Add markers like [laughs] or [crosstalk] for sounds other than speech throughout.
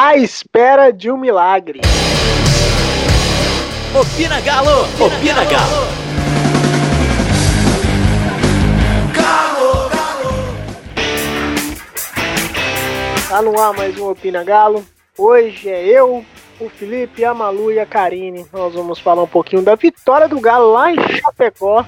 à espera de um milagre. Opina Galo! Opina, Opina Galo! Galo! Galo! Tá no ar mais um Opina Galo. Hoje é eu, o Felipe, a Malu e a Karine. Nós vamos falar um pouquinho da vitória do Galo lá em Chapecó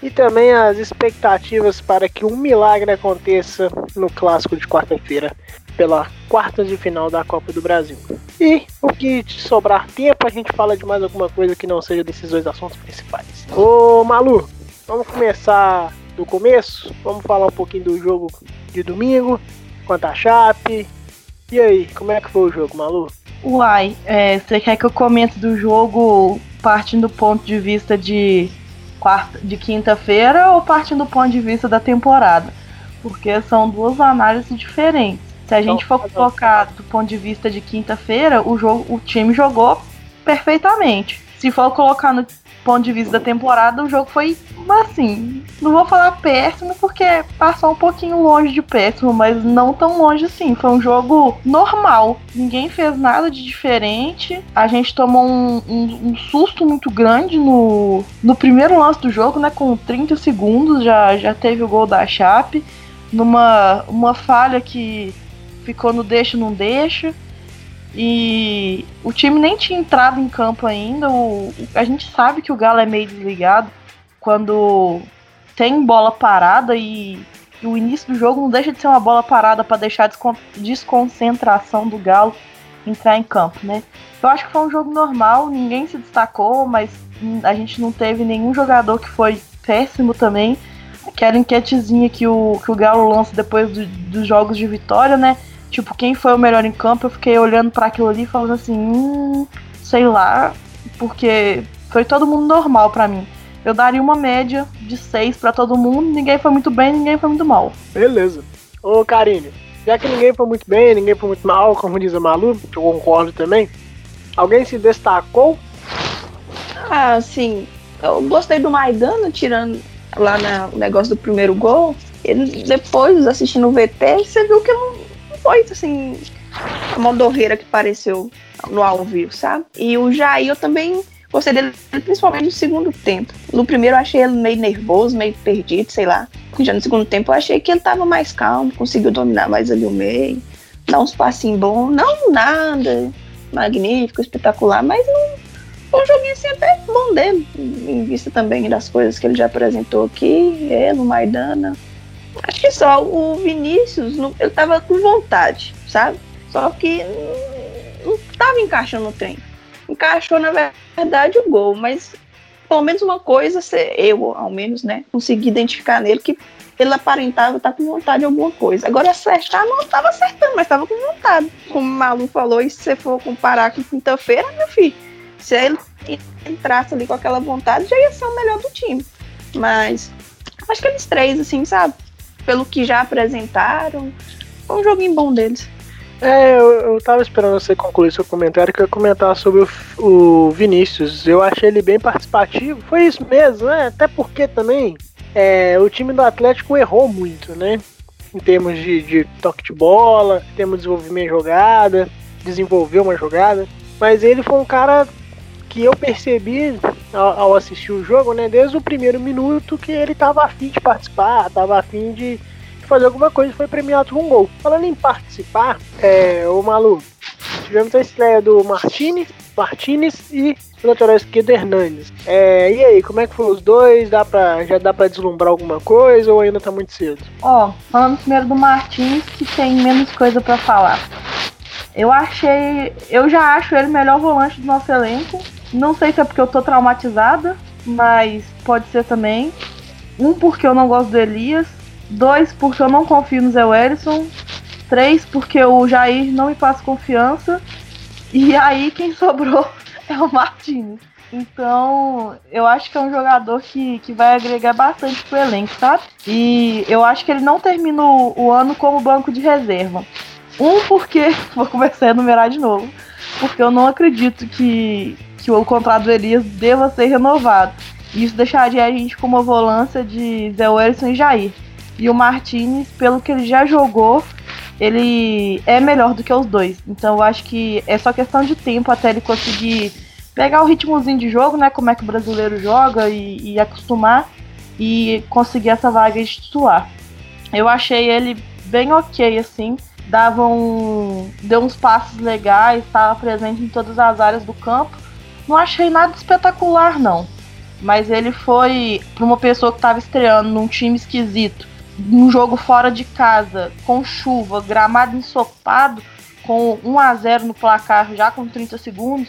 e também as expectativas para que um milagre aconteça no clássico de quarta-feira pela quarta de final da Copa do Brasil. E o que sobrar tempo, a gente fala de mais alguma coisa que não seja desses dois assuntos principais. Ô Malu, vamos começar do começo? Vamos falar um pouquinho do jogo de domingo, quanto a Chape. E aí, como é que foi o jogo, Malu? Uai, é, você quer que eu comente do jogo partindo do ponto de vista de quarta, de quinta-feira ou partindo do ponto de vista da temporada? Porque são duas análises diferentes. Se a gente for colocar do ponto de vista de quinta-feira, o jogo, o time jogou perfeitamente. Se for colocar no ponto de vista da temporada, o jogo foi assim, não vou falar péssimo porque passou um pouquinho longe de péssimo, mas não tão longe assim. Foi um jogo normal. Ninguém fez nada de diferente. A gente tomou um, um, um susto muito grande no, no primeiro lance do jogo, né? Com 30 segundos já, já teve o gol da Chape. Numa uma falha que ficou no deixa, não deixa. E o time nem tinha entrado em campo ainda. O, a gente sabe que o Galo é meio desligado quando tem bola parada e, e o início do jogo não deixa de ser uma bola parada para deixar a desconcentração do Galo entrar em campo, né? Eu acho que foi um jogo normal, ninguém se destacou, mas a gente não teve nenhum jogador que foi péssimo também. Aquela enquetezinha que o, que o Galo lança depois do, dos jogos de vitória, né? Tipo, quem foi o melhor em campo, eu fiquei olhando para aquilo ali e falando assim, hum, sei lá, porque foi todo mundo normal para mim. Eu daria uma média de 6 para todo mundo, ninguém foi muito bem, ninguém foi muito mal. Beleza. Ô Karine, já que ninguém foi muito bem, ninguém foi muito mal, como diz a Malu, eu concordo também. Alguém se destacou? Ah, sim. Eu gostei do Maidana, tirando lá no negócio do primeiro gol. Ele, depois, assistindo o VT, você viu que não, foi, assim, a modorreira que pareceu no ao vivo, sabe? E o Jair eu também gostei dele, principalmente no segundo tempo. No primeiro eu achei ele meio nervoso, meio perdido, sei lá. Já no segundo tempo eu achei que ele tava mais calmo, conseguiu dominar mais ali o meio, dar uns passinhos bons, não nada magnífico, espetacular, mas não, um joguinho assim até bom dele, em vista também das coisas que ele já apresentou aqui, ele, o Maidana. Acho que só o Vinícius, ele tava com vontade, sabe? Só que não tava encaixando o trem. Encaixou, na verdade, o gol, mas pelo menos uma coisa, eu, ao menos, né, consegui identificar nele que ele aparentava estar com vontade de alguma coisa. Agora, acertar não estava acertando, mas estava com vontade. Como o Malu falou, e se você for comparar com quinta-feira, meu filho, se ele entrasse ali com aquela vontade, já ia ser o melhor do time. Mas acho que eles três, assim, sabe? Pelo que já apresentaram. Foi um joguinho bom deles. É, eu, eu tava esperando você concluir seu comentário, que eu ia comentar sobre o, o Vinícius. Eu achei ele bem participativo. Foi isso mesmo, né? Até porque também é, o time do Atlético errou muito, né? Em termos de, de toque de bola, em termos de desenvolvimento de jogada, desenvolver uma jogada. Mas ele foi um cara que eu percebi ao, ao, assistir o jogo, né, desde o primeiro minuto, que ele tava afim de participar, tava afim de fazer alguma coisa foi premiado com um gol. Falando em participar, é, o Malu, tivemos a estreia do Martinez, Martinez e o lateral esquerdo Hernandes. É, e aí, como é que foi os dois? Dá pra, já dá pra deslumbrar alguma coisa ou ainda tá muito cedo? Ó, falando primeiro do Martins, que tem menos coisa para falar. Eu achei. Eu já acho ele o melhor volante do nosso elenco. Não sei se é porque eu tô traumatizada, mas pode ser também. Um, porque eu não gosto do Elias. Dois, porque eu não confio no Zé Wellison. Três, porque o Jair não me passa confiança. E aí quem sobrou [laughs] é o Martins. Então, eu acho que é um jogador que, que vai agregar bastante pro elenco, sabe? E eu acho que ele não termina o, o ano como banco de reserva. Um, porque. [laughs] Vou começar a enumerar de novo. Porque eu não acredito que, que o contrato do Elias deva ser renovado. Isso deixaria a gente com uma volância de Zé Wilson e Jair. E o Martinez, pelo que ele já jogou, ele é melhor do que os dois. Então eu acho que é só questão de tempo até ele conseguir pegar o ritmozinho de jogo, né? Como é que o brasileiro joga e, e acostumar e conseguir essa vaga de titular. Eu achei ele bem ok, assim. Dava um. Deu uns passos legais, estava presente em todas as áreas do campo. Não achei nada espetacular, não. Mas ele foi para uma pessoa que estava estreando num time esquisito, num jogo fora de casa, com chuva, gramado ensopado, com 1 a 0 no placar já com 30 segundos,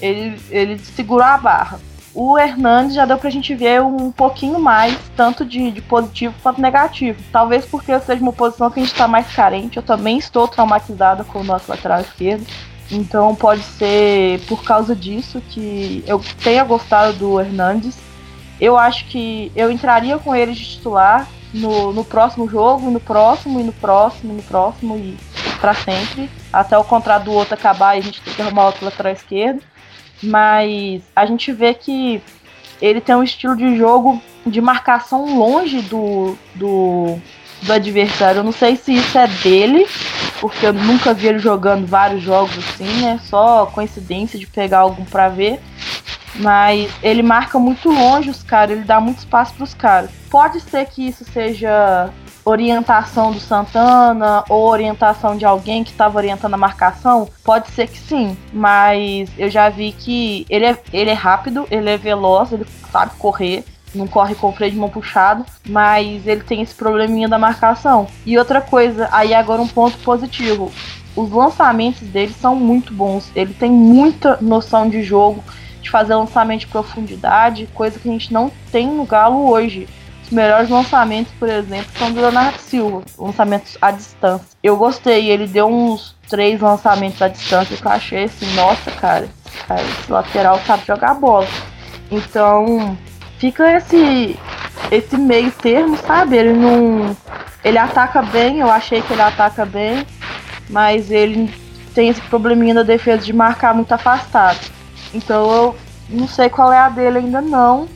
ele, ele segurou a barra. O Hernandes já deu pra gente ver um pouquinho mais, tanto de, de positivo quanto negativo. Talvez porque seja uma posição que a gente está mais carente. Eu também estou traumatizada com o nosso lateral esquerdo. Então pode ser por causa disso que eu tenha gostado do Hernandes. Eu acho que eu entraria com ele de titular no, no próximo jogo, e no próximo, e no próximo, e no próximo, e para sempre. Até o contrato do outro acabar e a gente ter que arrumar outro lateral esquerdo. Mas a gente vê que ele tem um estilo de jogo de marcação longe do, do, do adversário. Eu não sei se isso é dele, porque eu nunca vi ele jogando vários jogos assim, é só coincidência de pegar algum para ver. Mas ele marca muito longe os caras, ele dá muito espaço para os caras. Pode ser que isso seja orientação do Santana ou orientação de alguém que estava orientando a marcação? Pode ser que sim, mas eu já vi que ele é, ele é rápido, ele é veloz, ele sabe correr, não corre com o freio de mão puxado, mas ele tem esse probleminha da marcação. E outra coisa, aí agora um ponto positivo. Os lançamentos dele são muito bons. Ele tem muita noção de jogo, de fazer lançamento de profundidade, coisa que a gente não tem no Galo hoje. Os melhores lançamentos, por exemplo, são do Leonardo Silva, lançamentos à distância. Eu gostei, ele deu uns três lançamentos à distância que eu achei assim, nossa, cara, cara esse lateral sabe jogar bola. Então, fica esse esse meio termo, sabe? Ele não ele ataca bem, eu achei que ele ataca bem, mas ele tem esse probleminha da defesa de marcar muito afastado. Então eu não sei qual é a dele ainda não,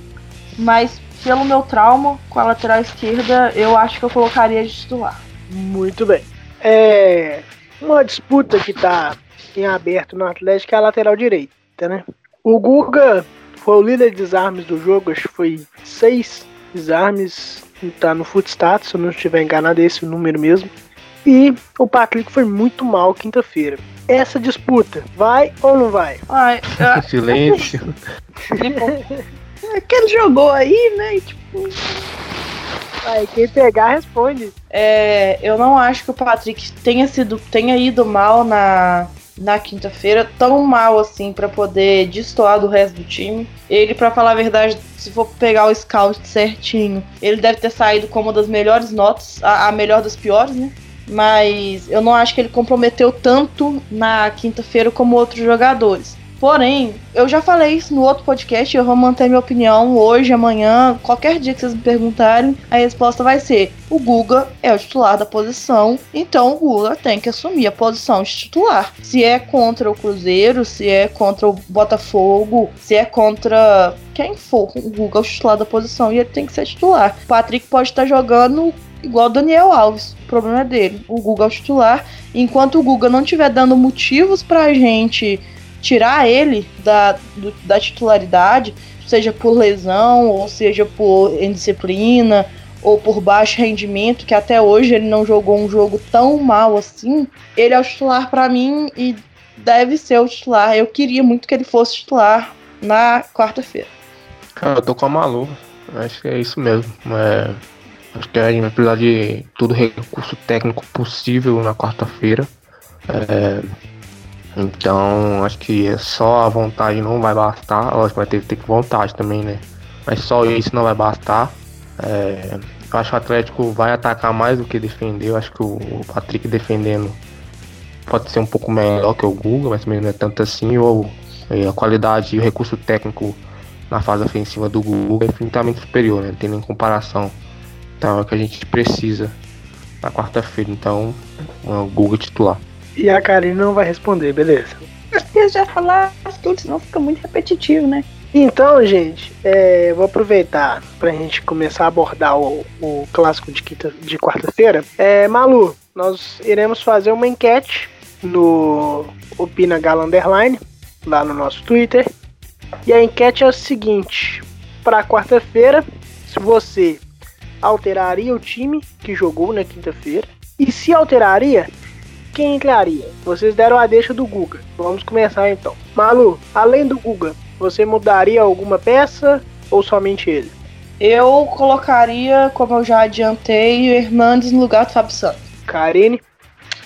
mas pelo meu trauma com a lateral esquerda, eu acho que eu colocaria de titular. Muito bem. É uma disputa que está em aberto no Atlético é a lateral direita, né? O Guga foi o líder de desarmes do jogo, acho que foi seis desarmes, tá no Footstats, se eu não estiver enganado, é esse o número mesmo. E o Patrick foi muito mal quinta-feira. Essa disputa, vai ou não vai? Ai, ah, [laughs] Silêncio. é que ele jogou aí, né? Tipo. Aí quem pegar responde. É, eu não acho que o Patrick tenha sido tenha ido mal na na quinta-feira, tão mal assim para poder destoar do resto do time. Ele, para falar a verdade, se for pegar o scout certinho, ele deve ter saído como uma das melhores notas, a, a melhor das piores, né? Mas eu não acho que ele comprometeu tanto na quinta-feira como outros jogadores. Porém, eu já falei isso no outro podcast, eu vou manter minha opinião hoje, amanhã, qualquer dia que vocês me perguntarem, a resposta vai ser: o Guga é o titular da posição, então o Guga tem que assumir a posição de titular. Se é contra o Cruzeiro, se é contra o Botafogo, se é contra quem for, o Guga é o titular da posição e ele tem que ser titular. O Patrick pode estar jogando igual Daniel Alves. O problema é dele. O Guga é o titular. Enquanto o Guga não estiver dando motivos pra gente tirar ele da, do, da titularidade, seja por lesão, ou seja por indisciplina, ou por baixo rendimento, que até hoje ele não jogou um jogo tão mal assim, ele é o titular para mim e deve ser o titular. Eu queria muito que ele fosse titular na quarta-feira. Cara, eu tô com a Malu. Acho que é isso mesmo. É, acho que a gente vai precisar de todo recurso técnico possível na quarta-feira. É, então, acho que é só a vontade não vai bastar. Lógico, vai ter que ter vontade também, né? Mas só isso não vai bastar. É, eu acho que o Atlético vai atacar mais do que defender. Eu acho que o Patrick defendendo pode ser um pouco melhor que o Google, mas também não é tanto assim. Ou é, a qualidade e o recurso técnico na fase ofensiva do Google é infinitamente superior, né? Não tem nem comparação. Então é o que a gente precisa na quarta-feira. Então, o Google titular. E a Karine não vai responder, beleza. Eu já falar tudo, senão fica muito repetitivo, né? Então, gente, é, vou aproveitar pra gente começar a abordar o, o clássico de, quinta, de quarta-feira. É, Malu, nós iremos fazer uma enquete no Opina Galo Underline, lá no nosso Twitter. E a enquete é a seguinte: para quarta-feira, se você alteraria o time que jogou na quinta-feira, e se alteraria, quem entraria? Vocês deram a deixa do Guga. Vamos começar então. Malu, além do Guga, você mudaria alguma peça ou somente ele? Eu colocaria, como eu já adiantei, o Hernandes no lugar do Fábio Santos. Karine?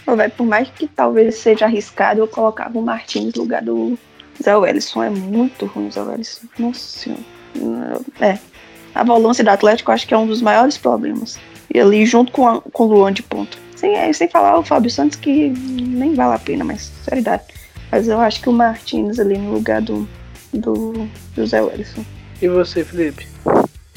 Véi, por mais que talvez seja arriscado, eu colocava o Martins no lugar do Zé Wellison. É muito ruim o Zé Wellison. Nossa senhora. É. A volância do Atlético eu acho que é um dos maiores problemas. E ali junto com, a, com o Luan de ponto. Sem, é, sem falar o Fábio Santos, que nem vale a pena, mas seriedade. Mas eu acho que o Martins ali no lugar do, do, do Zé Wellison. E você, Felipe?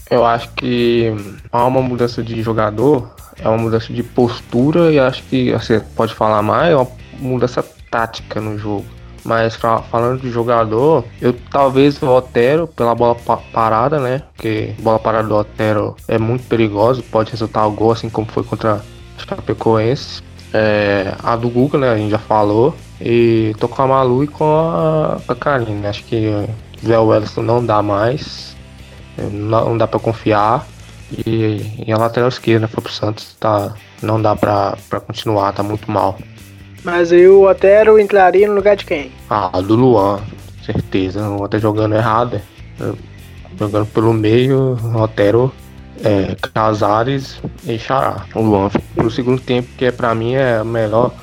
Eu acho que há uma mudança de jogador, é uma mudança de postura e acho que você pode falar mais, é uma mudança tática no jogo. Mas falando de jogador, eu talvez o Otero pela bola pa parada, né? Porque bola parada do Otero é muito perigosa, pode resultar o gol, assim como foi contra Chapecoense. É, a do Google, né? A gente já falou. E tô com a Malu e com a, a Karine. Acho que Zé Wellington não dá mais. Não, não dá para confiar. E, e, a lateral esquerda foi pro Santos. Tá, não dá pra, pra continuar, tá muito mal. Mas aí o Otero entraria no lugar de quem? Ah, do Luan, certeza. O Otero jogando errado. É, jogando pelo meio, o Otero, é, Casares e Xará. O Luan no segundo tempo, que é, pra mim é o melhor.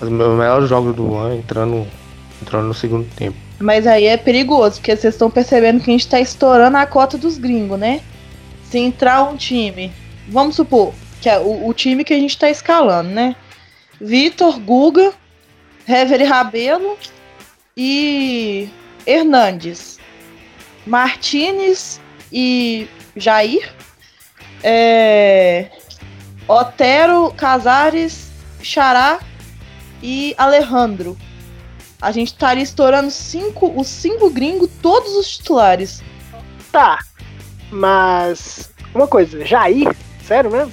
Os melhores jogos do Luan entrando, entrando no segundo tempo. Mas aí é perigoso, porque vocês estão percebendo que a gente tá estourando a cota dos gringos, né? Se entrar um time, vamos supor, que é o, o time que a gente tá escalando, né? Vitor, Guga, Hever Rabelo e Hernandes. Martinez e Jair. É, Otero, Casares, Xará e Alejandro. A gente estaria estourando cinco, os cinco gringos, todos os titulares. Tá, mas uma coisa, Jair? Sério mesmo?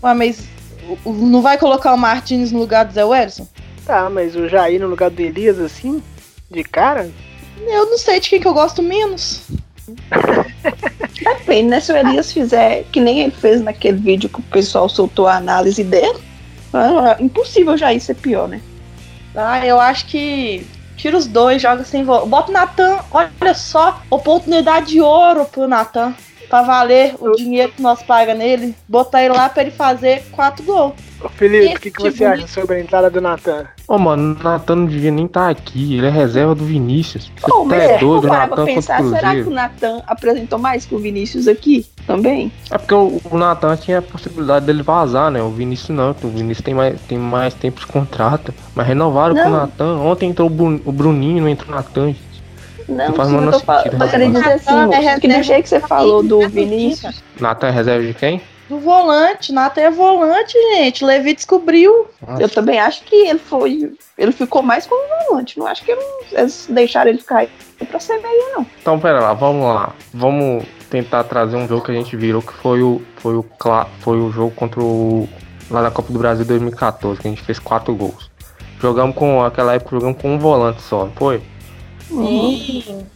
Ué, mas não vai colocar o Martins no lugar do Zé Wellison? Tá, mas o Jair no lugar do Elias, assim, de cara? Eu não sei de quem que eu gosto menos. [laughs] Depende, né? Se o Elias fizer que nem ele fez naquele vídeo que o pessoal soltou a análise dele, é impossível já ser pior, né? Ah, eu acho que tira os dois, joga sem volta. Bota o Natan, olha só, oportunidade de ouro pro Natan pra valer o dinheiro que nós paga nele, botar ele lá pra ele fazer quatro gols. Ô Felipe, o que, que você acha sobre a entrada do Natan? Ô, oh, mano, o Natan não devia nem estar tá aqui. Ele é reserva do Vinícius. Você oh, tá é doido, o Natan pensar, Será que o Natan apresentou mais que o Vinícius aqui também? É porque o, o Natan tinha a possibilidade dele vazar, né? O Vinícius não. O Vinícius tem mais, tem mais tempo de contrato. Mas renovaram não. com o Natan. Ontem entrou o Bruninho, não entrou o Natan, Não, não faz sim, eu tô, sentido, tô querendo dizer assim, é que do jeito que você falou do Vinícius. Natan é reserva de quem? Do volante, Natan é volante, gente. Levi descobriu. Nossa. Eu também acho que ele foi. Ele ficou mais como volante. Não acho que eles deixaram ele ficar aí pra ser meio, não. Então, pera lá, vamos lá. Vamos tentar trazer um jogo que a gente virou, que foi o, foi o, foi o jogo contra o. Lá na Copa do Brasil 2014, que a gente fez quatro gols. Jogamos com. Aquela época jogamos com um volante só, não foi? Sim.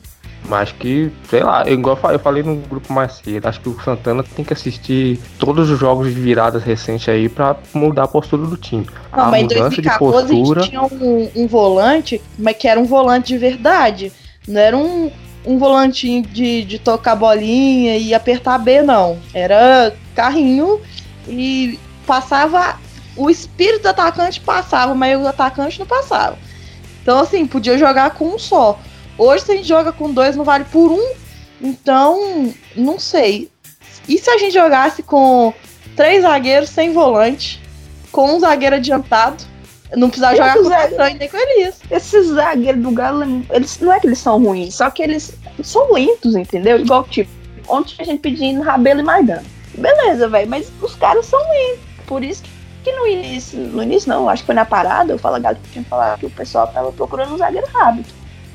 Mas que, sei lá, igual eu falei no grupo mais cedo, acho que o Santana tem que assistir todos os jogos de viradas recentes aí pra mudar a postura do time. Não, a mas mudança em 2014 de postura... a gente tinha um, um, volante, mas que era um volante de verdade. Não era um, um volantinho de, de tocar bolinha e apertar B, não. Era carrinho e passava. O espírito do atacante passava, mas o atacante não passava. Então, assim, podia jogar com um só. Hoje, se a gente joga com dois, não vale por um. Então, não sei. E se a gente jogasse com três zagueiros sem volante, com um zagueiro adiantado? Não precisava jogar com o Zagueiro, nem com Elias. Esses zagueiros do Galo, eles, não é que eles são ruins, só que eles são lentos, entendeu? Igual, tipo, ontem a gente pedindo Rabelo e Maidana. Beleza, velho, mas os caras são lentos. Por isso que que no início, no início não, acho que foi na parada, eu falo Galo que tinha falado que o pessoal tava procurando um zagueiro rápido.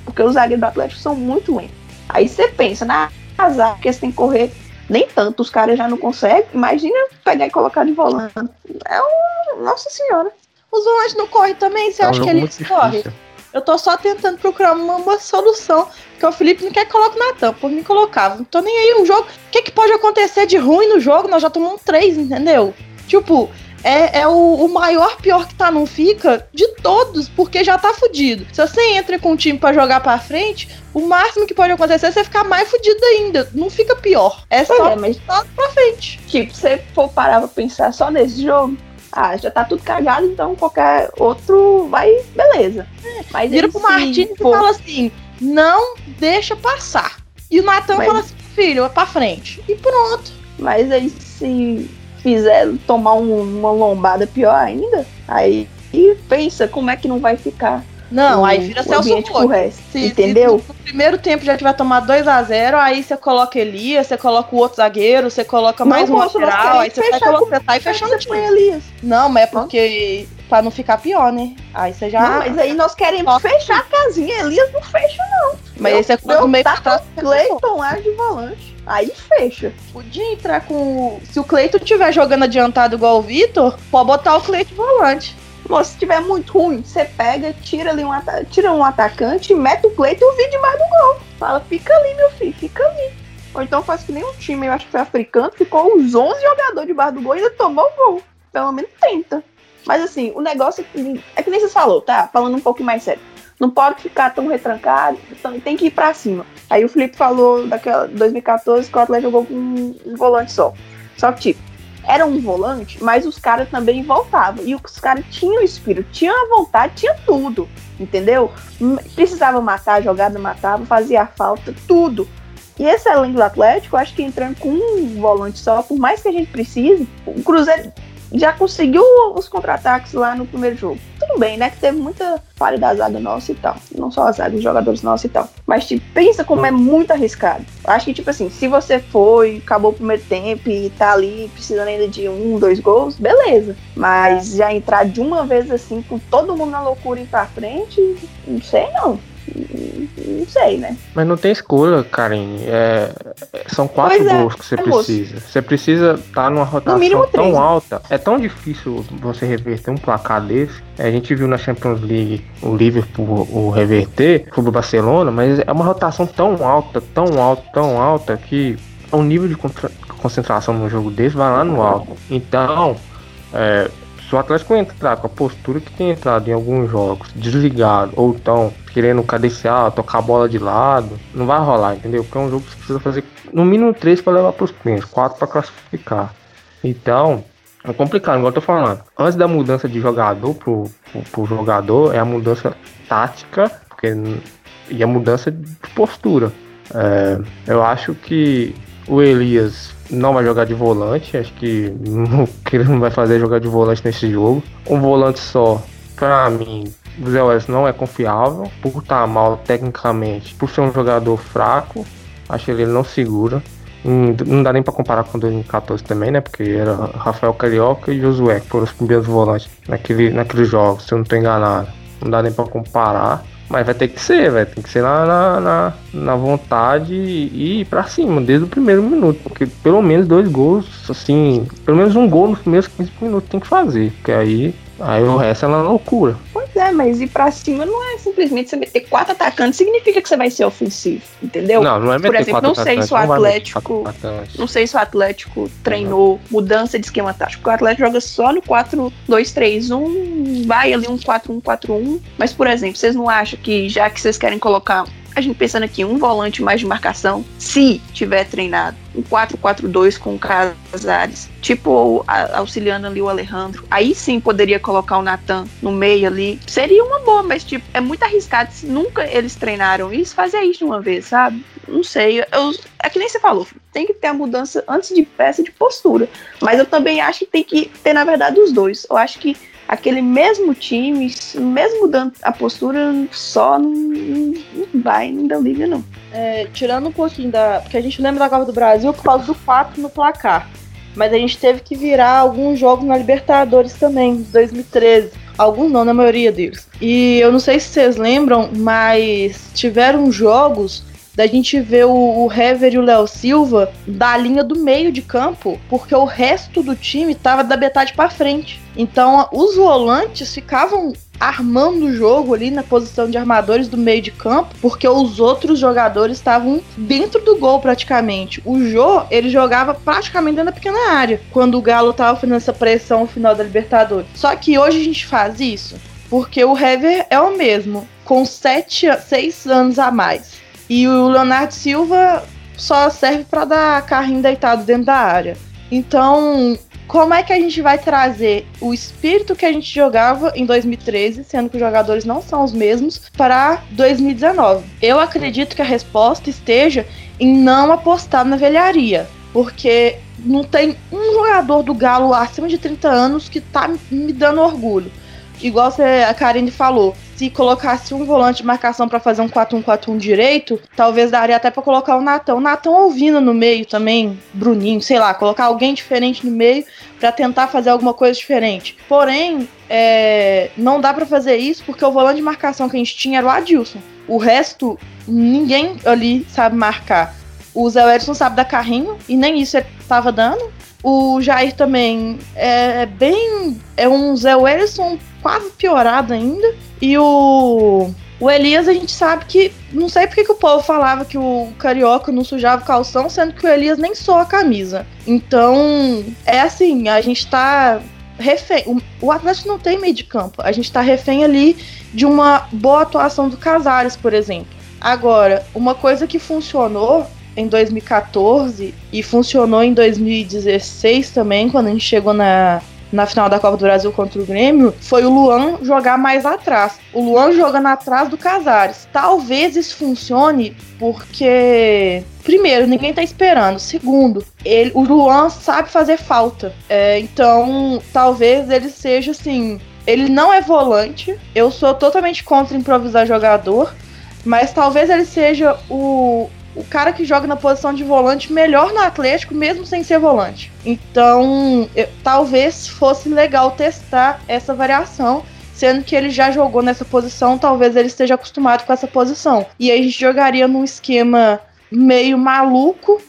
Porque os zagueiros do Atlético são muito lentos. Aí você pensa na azar, porque você tem que correr Nem tanto, os caras já não conseguem. Imagina pegar e colocar de volante. É um. Nossa senhora. Os volantes não correm também, você É um acha que eles correm? Eu tô só tentando procurar uma, uma solução. Porque o Felipe não quer que coloque na tampa. Por mim, colocava. Não tô nem aí. O jogo. O que, que pode acontecer de ruim no jogo? Nós já tomamos três, entendeu? Tipo, é, é o, o maior pior que tá, não fica de todos, porque já tá fudido. Se você entra com um time pra jogar pra frente, o máximo que pode acontecer é você ficar mais fudido ainda. Não fica pior. É só é, mas só pra frente. Tipo, se você for parar pra pensar só nesse jogo, ah, já tá tudo cagado, então qualquer outro vai, beleza. Mas Vira pro Martins e fala assim: não deixa passar. E o Natan Mas- fala assim: filho, é pra frente. E pronto. Mas aí se fizer tomar um- uma lombada pior ainda, aí e pensa como é que não vai ficar. Não, o- aí vira Celso ambiente entendeu? se no primeiro tempo já tiver tomado 2x0, aí você coloca Elias, você coloca o outro zagueiro, você coloca mais Não, um lateral, aí você vai colocar, você é que fechando o time. Elias? Não, mas é porque. Pra não ficar pior, né? Aí você já. Não, mas aí nós queremos Só- fechar a casinha. Elias não fecha, mas aí você coloca o meio pra tá Cleiton lá de volante. Aí fecha. Podia entrar com. Se o Cleiton estiver jogando adiantado igual o Vitor, pode botar o Cleiton volante. Moço, se tiver muito ruim, você pega, tira ali um, tira um atacante, mete o Cleiton e o vídeo mais do gol. Fala, fica ali, meu filho, fica ali. Ou então faz que nem um time, eu acho que foi africano, ficou os 11 jogadores debaixo do gol e ainda tomou o gol. Pelo menos tenta. Mas assim, o negócio é que, é que nem você falou, tá? Falando um pouco mais sério. Não pode ficar tão retrancado, então tem que ir pra cima. Aí o Felipe falou daquela 2014 que o Atlético jogou com um, volante só. Só que, tipo, era um volante, mas os caras também voltavam. E os caras tinham espírito, tinham a vontade, tinha tudo. Entendeu? Precisava matar, a jogada matava, fazia falta, tudo. E esse elenco do Atlético, acho que entrando com um volante só, por mais que a gente precise, o Cruzeiro já conseguiu os contra-ataques lá no primeiro jogo. Tudo bem, né? Que teve muita falha da zaga nossa e tal. Não só a zaga, os jogadores nossos e tal. Mas, tipo, pensa como é muito arriscado. Acho que, tipo assim, se você foi, acabou o primeiro tempo e tá ali precisando ainda de um, dois gols, beleza. Mas já entrar de uma vez assim, com todo mundo na loucura e ir pra frente, não sei não. Não sei, né? Mas não tem escolha, Karen. É, é- são quatro é, gols que você é, moço. precisa. Você precisa estar numa rotação tão três, né? alta. É tão difícil você reverter um placar desse. A gente viu na Champions League o Liverpool o reverter sobre o Barcelona, mas é uma rotação tão alta, tão alta, tão alta que o nível de concentração no jogo desse vai lá no alto. Então, é, se o Atlético entrar com a postura que tem entrado em alguns jogos, desligado, ou então querendo cadenciar, tocar a bola de lado, não vai rolar, entendeu? Porque é um jogo que você precisa fazer no mínimo três para levar para os pênaltis, quatro para classificar. Então, é complicado, igual eu tô falando. Antes da mudança de jogador pro, pro, pro jogador, é a mudança tática porque, e a mudança de postura. É, eu acho que o Elias não vai jogar de volante, acho que, [laughs] não- que ele não vai fazer jogar de volante nesse jogo. Um volante só, pra mim, o Zé Welles não é confiável, por estar mal tecnicamente, por ser um jogador fraco, acho que ele não segura. Não dá nem pra comparar com 2014 também, né? Porque era Rafael Carioca e Josué, que foram os primeiros volantes naquele, naqueles jogos, se eu não tô enganado. Não dá nem pra comparar. Mas vai ter que ser, velho. Tem que ser na, na, na, na vontade e ir pra cima, desde o primeiro minuto. Porque pelo menos dois gols, assim, pelo menos um gol nos primeiros 15 minutos tem que fazer. Porque aí, aí o resto é na loucura. É, mas ir pra cima não é simplesmente você meter quatro atacantes, significa que você vai ser ofensivo, entendeu? Não, não é meter Por exemplo, não sei atacantes, se o não vai meter Atlético- quatro atacantes. Não sei se o Atlético treinou mudança de esquema tático. porque O Atlético joga só no 4-2-3-1, vai ali um 4-1-4-1. Mas, por exemplo, vocês não acham que já que vocês querem colocar, a gente pensando aqui, um volante mais de marcação, se tiver treinado, um 4-4-2 com o Casares, tipo auxiliando ali o Alejandro, aí sim poderia colocar o Natan no meio ali. Seria uma boa, mas tipo, é muito arriscado se nunca eles treinaram isso, fazer isso de uma vez, sabe? Não sei, eu, é que nem você falou, tem que ter a mudança antes de peça de postura. Mas eu também acho que tem que ter, na verdade, os dois. Eu acho que aquele mesmo time, mesmo dando a postura, só não, não vai, não dá liga, não. É, tirando um pouquinho da. Porque a gente lembra da Copa do Brasil por causa do 4 no placar. Mas a gente teve que virar alguns jogos na Libertadores também, 2013. Alguns não, na maioria deles. E eu não sei se vocês lembram, mas tiveram jogos da gente ver o, o Hever e o Léo Silva da linha do meio de campo, porque o resto do time tava da metade para frente. Então, os volantes ficavam armando o jogo ali na posição de armadores do meio de campo, porque os outros jogadores estavam dentro do gol praticamente. O Jô, ele jogava praticamente dentro da pequena área, quando o Galo tava fazendo essa pressão no final da Libertadores. Só que hoje a gente faz isso porque o Hever é o mesmo, com sete, seis anos a mais. E o Leonardo Silva só serve para dar carrinho deitado dentro da área. Então, como é que a gente vai trazer o espírito que a gente jogava em 2013, sendo que os jogadores não são os mesmos, para 2019? Eu acredito que a resposta esteja em não apostar na velharia, porque não tem um jogador do Galo acima de 30 anos que tá me dando orgulho igual a Karine falou, se colocasse um volante de marcação para fazer um 4-1-4-1 direito, talvez daria até para colocar o Natão. O Natão ouvindo no meio também, Bruninho, sei lá, colocar alguém diferente no meio para tentar fazer alguma coisa diferente. Porém, é, não dá para fazer isso porque o volante de marcação que a gente tinha era o Adilson. O resto, ninguém ali sabe marcar. O Zé Edson sabe dar carrinho e nem isso ele tava dando. O Jair também é, é bem. É um Zé Wellison quase piorado ainda. E o. O Elias, a gente sabe que. Não sei porque que o povo falava que o carioca não sujava o calção, sendo que o Elias nem soa a camisa. Então, é assim, a gente tá refém. O, o Atlético não tem meio de campo. A gente tá refém ali de uma boa atuação do Casares, por exemplo. Agora, uma coisa que funcionou em 2014 e funcionou em 2016 também, quando a gente chegou na, na final da Copa do Brasil contra o Grêmio, foi o Luan jogar mais atrás. O Luan jogando atrás do Casares. Talvez isso funcione porque, primeiro, ninguém tá esperando. Segundo, ele, o Luan sabe fazer falta. É, então, talvez ele seja assim. Ele não é volante. Eu sou totalmente contra improvisar jogador. Mas talvez ele seja o, o cara que joga na posição de volante melhor no Atlético, mesmo sem ser volante. Então, eu, talvez fosse legal testar essa variação, sendo que ele já jogou nessa posição, talvez ele esteja acostumado com essa posição. E aí a gente jogaria num esquema meio maluco.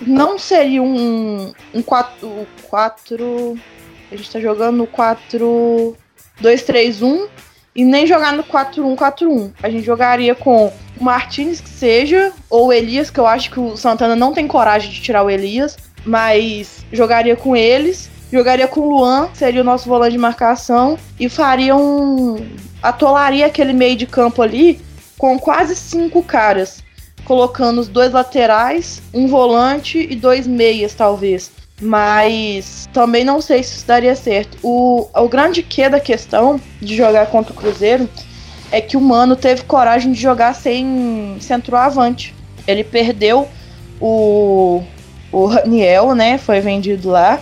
Não seria um, um 4, 4. A gente tá jogando no 4. 2, 3, 1 e nem jogar no 4-1-4-1. A gente jogaria com o Martinez que seja, ou Elias, que eu acho que o Santana não tem coragem de tirar o Elias, mas jogaria com eles. Jogaria com o Luan, que seria o nosso volante de marcação, e faria um. atolaria aquele meio de campo ali com quase cinco caras, colocando os dois laterais, um volante e dois meias, talvez. Mas também não sei se isso daria certo. O, o grande que da questão de jogar contra o Cruzeiro é que o Mano teve coragem de jogar sem centroavante. Ele perdeu o, o Raniel, né? Foi vendido lá.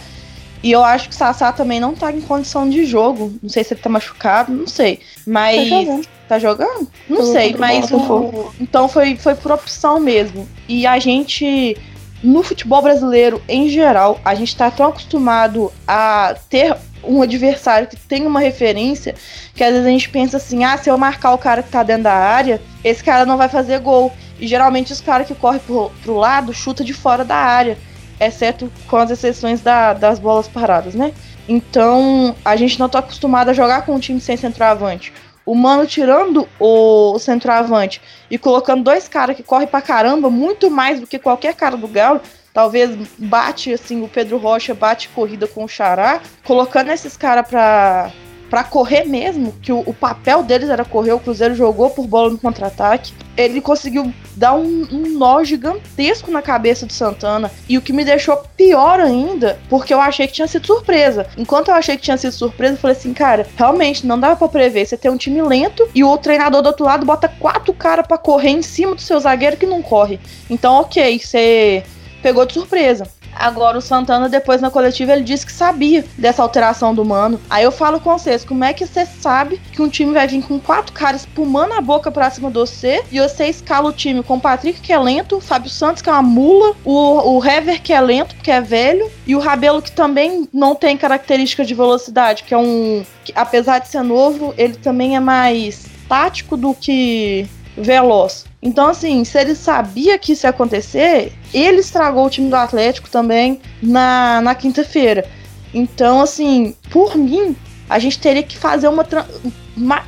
E eu acho que o Sassá também não tá em condição de jogo. Não sei se ele tá machucado, não sei. Mas. Tá jogando? Tá jogando? Não sei, mas. O, então foi, foi por opção mesmo. E a gente no futebol brasileiro em geral, a gente está tão acostumado a ter um adversário que tem uma referência que às vezes a gente pensa assim: ah, se eu marcar o cara que tá dentro da área, esse cara não vai fazer gol. E geralmente os caras que correm pro, pro lado chuta de fora da área, exceto com as exceções da, das bolas paradas, né? Então a gente não tá acostumado a jogar com um time sem centroavante o Mano tirando o centroavante e colocando dois caras que correm pra caramba, muito mais do que qualquer cara do Galo, talvez bate assim, o Pedro Rocha bate corrida com o Xará, colocando esses caras pra para correr mesmo, que o, o, papel deles era correr, o Cruzeiro jogou por bola no contra-ataque. Ele conseguiu dar um, um, nó gigantesco na cabeça do Santana. E o que me deixou pior ainda, porque eu achei que tinha sido surpresa. Enquanto eu achei que tinha sido surpresa, eu falei assim, cara, realmente não dava para prever. Você tem um time lento e o treinador do outro lado bota quatro caras para correr em cima do seu zagueiro que não corre. Então, ok, você pegou de surpresa. Agora o Santana, depois na coletiva, ele disse que sabia dessa alteração do mano. Aí eu falo com vocês, como é que você sabe que um time vai vir com quatro caras espumando a boca pra cima de você e você escala o time com o Patrick, que é lento, o Fábio Santos, que é uma mula, o, o Hever, que é lento, porque é velho, e o Rabelo, que também não tem característica de velocidade, que é um. Que, apesar de ser novo, ele também é mais tático do que veloz. Então, assim, se ele sabia que isso ia acontecer, ele estragou o time do Atlético também na, na quinta-feira. Então, assim, por mim, a gente teria que fazer uma.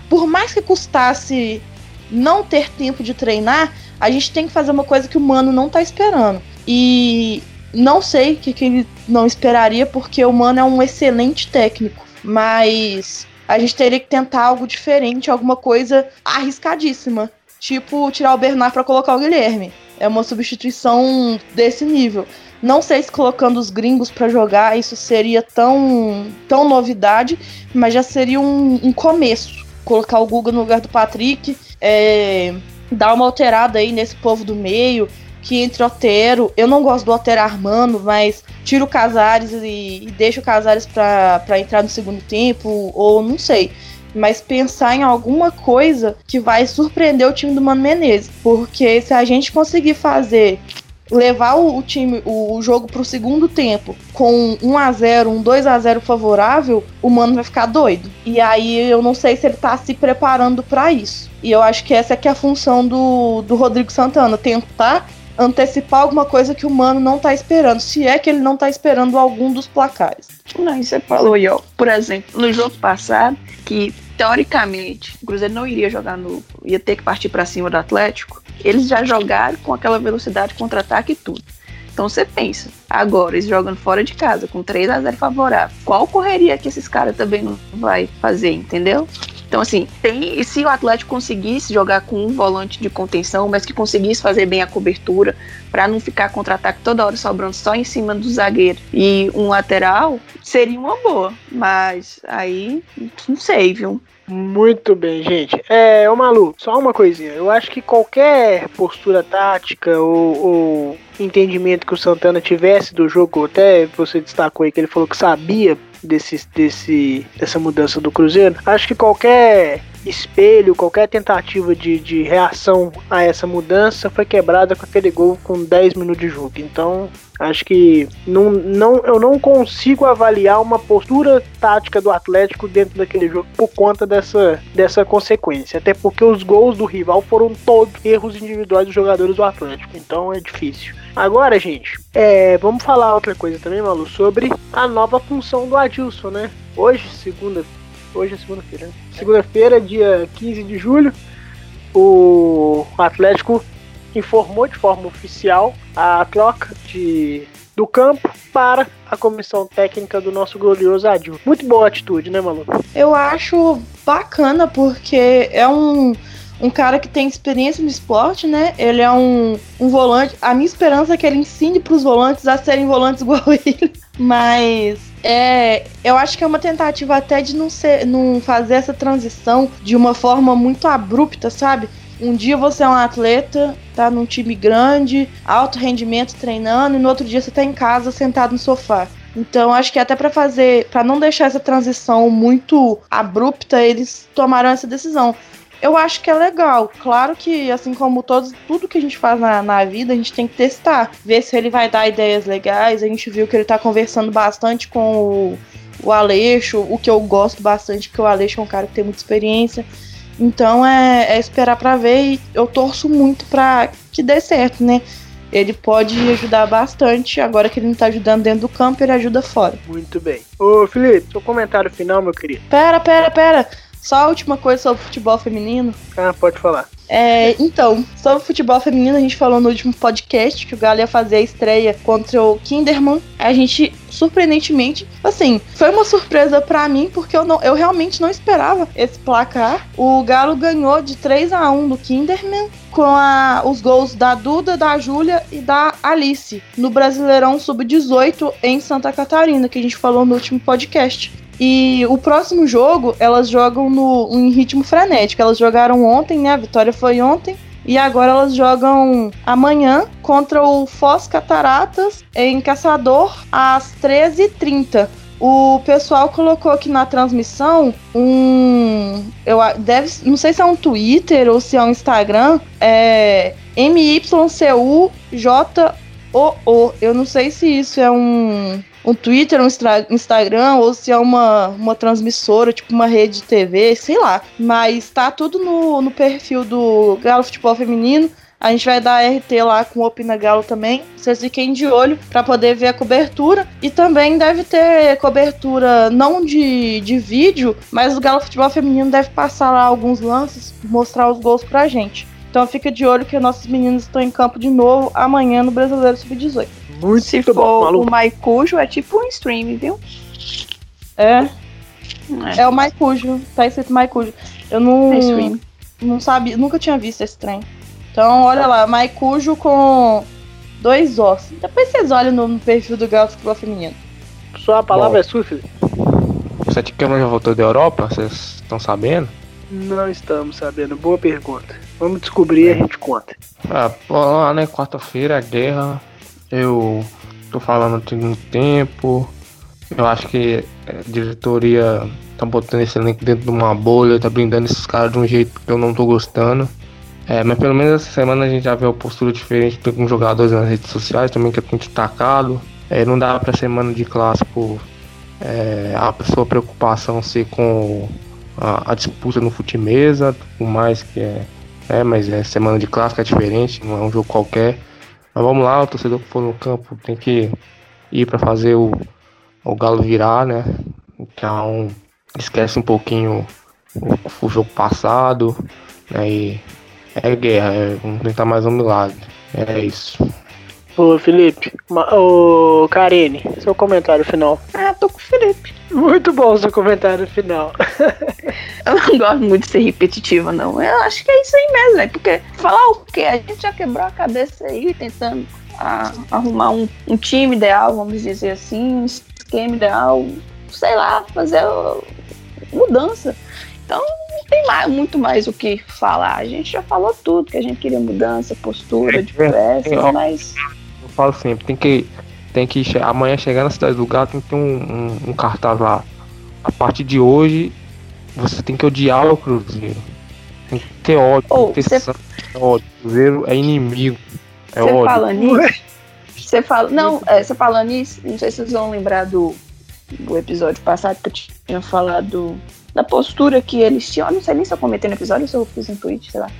Por mais que custasse não ter tempo de treinar, a gente tem que fazer uma coisa que o Mano não tá esperando. E não sei o que, que ele não esperaria, porque o Mano é um excelente técnico. Mas a gente teria que tentar algo diferente, alguma coisa arriscadíssima. Tipo, tirar o Bernard para colocar o Guilherme. É uma substituição desse nível. Não sei se colocando os gringos para jogar isso seria tão, tão novidade, mas já seria um, um começo. Colocar o Guga no lugar do Patrick, é, dar uma alterada aí nesse povo do meio, que entre Otero, eu não gosto do Otero armando, mas tira o Casares e, e deixa o Casares para entrar no segundo tempo, ou não sei. Mas pensar em alguma coisa que vai surpreender o time do Mano Menezes. Porque se a gente conseguir fazer levar o, o time, o, o jogo pro segundo tempo com 1 a 0 um 2 a 0 favorável, o Mano vai ficar doido. E aí eu não sei se ele tá se preparando para isso. E eu acho que essa é que é a função do, do Rodrigo Santana, tentar antecipar alguma coisa que o Mano não tá esperando, se é que ele não tá esperando algum dos placares. Não, você falou aí, ó. Por exemplo, no jogo passado, que teoricamente o Cruzeiro não iria jogar no. ia ter que partir para cima do Atlético, eles já jogaram com aquela velocidade contra-ataque e tudo. Então você pensa, agora eles jogando fora de casa, com 3 a 0 favorável, qual correria que esses caras também não vai fazer, entendeu? Então, assim, tem. Se o Atlético conseguisse jogar com um volante de contenção, mas que conseguisse fazer bem a cobertura, para não ficar contra-ataque toda hora sobrando só em cima do zagueiro e um lateral, seria uma boa. Mas aí, não sei, viu? Muito bem, gente. É, ô Malu, só uma coisinha. Eu acho que qualquer postura tática ou, ou, entendimento que o Santana tivesse do jogo, até você destacou aí que ele falou que sabia desse, desse, dessa mudança do Cruzeiro, acho que qualquer espelho, qualquer tentativa de, de reação a essa mudança foi quebrada com aquele gol com 10 minutos de jogo. Então, acho que não, não, eu não consigo avaliar uma postura tática do Atlético dentro daquele jogo por conta dessa, dessa consequência. Até porque os gols do rival foram todos erros individuais dos jogadores do Atlético. Então é difícil. Agora, gente, é, vamos falar outra coisa também, Malu, sobre a nova função do Adilson, né? Hoje, segunda, hoje é segunda-feira, né? Segunda-feira, dia 15 de julho, o Atlético informou de forma oficial a troca de, do campo para a comissão técnica do nosso glorioso Adilson. Muito boa atitude, né, Malu? Eu acho bacana porque é um um cara que tem experiência no esporte, né? Ele é um, um volante. A minha esperança é que ele ensine para os volantes a serem volantes [laughs] igual ele. Mas é, eu acho que é uma tentativa até de não ser, não fazer essa transição de uma forma muito abrupta, sabe? Um dia você é um atleta, tá num time grande, alto rendimento treinando, e no outro dia você tá em casa sentado no sofá. Então, acho que até para fazer, para não deixar essa transição muito abrupta, eles tomaram essa decisão eu acho que é legal. Claro que, assim como todos, tudo que a gente faz na, na vida, a gente tem que testar. Ver se ele vai dar ideias legais. A gente viu que ele tá conversando bastante com o, o Aleixo, o que eu gosto bastante, porque o Aleixo é um cara que tem muita experiência. Então é, é esperar para ver e eu torço muito para que dê certo, né? Ele pode ajudar bastante. Agora que ele não tá ajudando dentro do campo, ele ajuda fora. Muito bem. Ô, Felipe, seu comentário final, meu querido. Pera, pera, pera. Só a última coisa sobre futebol feminino. Ah, pode falar. É, então, sobre futebol feminino, a gente falou no último podcast que o Galo ia fazer a estreia contra o Kinderman. A gente, surpreendentemente, assim, foi uma surpresa para mim, porque eu, não, eu realmente não esperava esse placar. O Galo ganhou de 3 a 1 do Kinderman com a, os gols da Duda, da Júlia e da Alice no Brasileirão Sub-18 em Santa Catarina, que a gente falou no último podcast. E o próximo jogo, elas jogam no, em ritmo frenético. Elas jogaram ontem, né? A vitória foi ontem. E agora elas jogam amanhã contra o Foz Cataratas em Caçador às 13h30. O pessoal colocou aqui na transmissão um. Eu deve, não sei se é um Twitter ou se é um Instagram. É MYCUJOO. Eu não sei se isso é um um Twitter, um Instagram, ou se é uma, uma transmissora, tipo uma rede de TV, sei lá. Mas tá tudo no, no perfil do Galo Futebol Feminino. A gente vai dar RT lá com o Opina Galo também. Vocês fiquem de olho para poder ver a cobertura. E também deve ter cobertura não de, de vídeo, mas o Galo Futebol Feminino deve passar lá alguns lances, mostrar os gols pra gente. Então fica de olho que nossos meninos estão em campo de novo amanhã no Brasileiro Sub-18. Muito Se for bom, maluco. o Maicujo, é tipo um stream, viu? É. É, é o Maicujo. Tá escrito Maicujo. Eu não. É não sabia, nunca tinha visto esse trem. Então, olha lá, Maicujo com dois ossos. Depois vocês olham no, perfil do Galo Futebol Feminino. Só a palavra Bom, é sua, filho. Sete Câmara já voltou da Europa? Vocês estão sabendo? Não estamos sabendo. Boa pergunta. Vamos descobrir e a gente conta. Ah, lá, né? Quarta-feira, guerra. Eu tô falando tem um tempo. Eu acho que a diretoria tá botando esse elenco dentro de uma bolha, tá brindando esses caras de um jeito que eu não tô gostando. É, mas pelo menos essa semana a gente já vê uma postura diferente de alguns jogadores nas redes sociais também que é muito destacado. É, não dá pra semana de clássico é, a sua preocupação ser com a, a disputa no fute mesa, por mais que é, é, mas é semana de clássico é diferente, não é um jogo qualquer. Mas vamos lá, o torcedor que for no campo tem que ir para fazer o, o Galo virar, né? Então esquece um pouquinho o, o jogo passado, né? E é guerra, é, vamos tentar mais um milagre. É isso. Ô Felipe, ô Karine, seu comentário final. Ah, tô com o Felipe. Muito bom seu comentário final. [laughs] eu não gosto muito de ser repetitiva, não. Eu acho que é isso aí mesmo, né? Porque falar o quê? A gente já quebrou a cabeça aí tentando a, arrumar um, um, time ideal, vamos dizer assim, um esquema ideal, sei lá, fazer mudança. Então não tem mais, muito mais o que falar. A gente já falou tudo, que a gente queria mudança, postura de peças, mas. Eu falo sempre, tem que. Tem que amanhã chegar na cidade do gato tem que ter um, um, um cartaz lá. A partir de hoje, você tem que odiar o Cruzeiro. Tem que ter ódio, oh, ter cê... ódio. O Cruzeiro é inimigo. É ódio. Fala nisso, você fala. Não, é, você falando nisso, não sei se vocês vão lembrar do, do episódio passado que eu tinha falado da postura que eles tinham. Eu não sei nem se eu comentei no episódio ou se eu fiz um tweet, sei lá.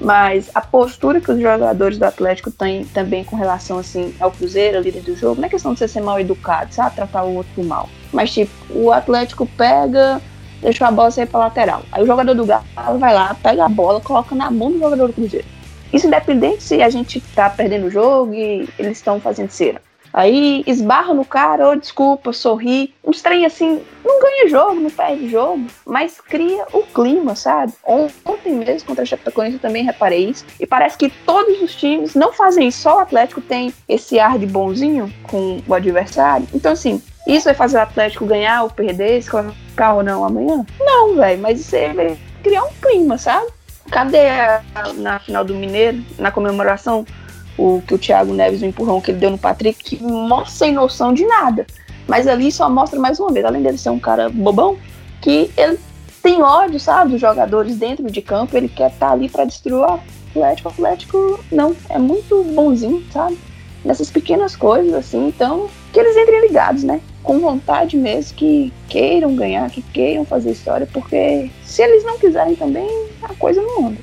Mas a postura que os jogadores do Atlético têm também com relação assim ao Cruzeiro, líder do jogo, não é questão de você ser mal educado, sabe? Tratar o outro mal. Mas tipo, o Atlético pega, deixa a bola sair pra lateral. Aí o jogador do Galo vai lá, pega a bola, coloca na mão do jogador do Cruzeiro. Isso independente se a gente tá perdendo o jogo e eles estão fazendo cera. Aí esbarra no cara, oh, desculpa, sorri. Uns trem assim, não ganha jogo, não perde jogo, mas cria o clima, sabe? Ontem mesmo contra a Chapecoense eu também reparei isso. E parece que todos os times não fazem isso, só o Atlético tem esse ar de bonzinho com o adversário. Então, assim, isso vai fazer o Atlético ganhar ou perder, se colocar ou não amanhã? Não, velho, mas isso vai criar um clima, sabe? Cadê a, na final do Mineiro, na comemoração? O que o Thiago Neves, o empurrão que ele deu no Patrick, que mostra sem noção de nada. Mas ali só mostra mais uma vez, além dele ser um cara bobão, que ele tem ódio, sabe, dos jogadores dentro de campo, ele quer estar tá ali para destruir o Atlético. O Atlético não, é muito bonzinho, sabe? Nessas pequenas coisas, assim, então, que eles entrem ligados, né? Com vontade mesmo, que queiram ganhar, que queiram fazer história, porque se eles não quiserem também, a coisa não anda.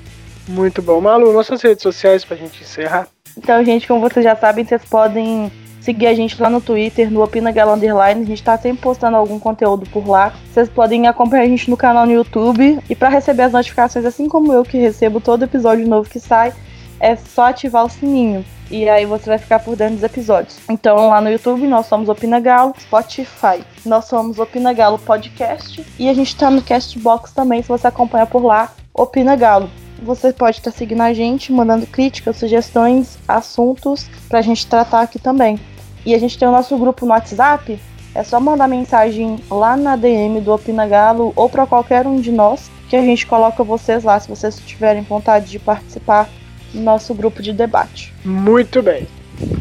Muito bom. Malu, nossas redes sociais pra gente encerrar. Então, gente, como vocês já sabem, vocês podem seguir a gente lá no Twitter, no Opina Gala Underline. A gente tá sempre postando algum conteúdo por lá. Vocês podem acompanhar a gente no canal no YouTube. E para receber as notificações, assim como eu que recebo todo episódio novo que sai, é só ativar o sininho. E aí você vai ficar por dentro dos episódios. Então lá no YouTube nós somos Opina Galo, Spotify, nós somos Opina Galo Podcast. E a gente tá no Castbox também, se você acompanha por lá, Opina Galo você pode estar seguindo a gente, mandando críticas, sugestões, assuntos pra gente tratar aqui também. E a gente tem o nosso grupo no WhatsApp, é só mandar mensagem lá na DM do Opina Galo ou para qualquer um de nós, que a gente coloca vocês lá se vocês tiverem vontade de participar do nosso grupo de debate. Muito bem.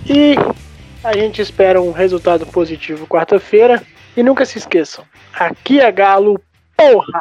E a gente espera um resultado positivo quarta-feira. E nunca se esqueçam, aqui é Galo, porra!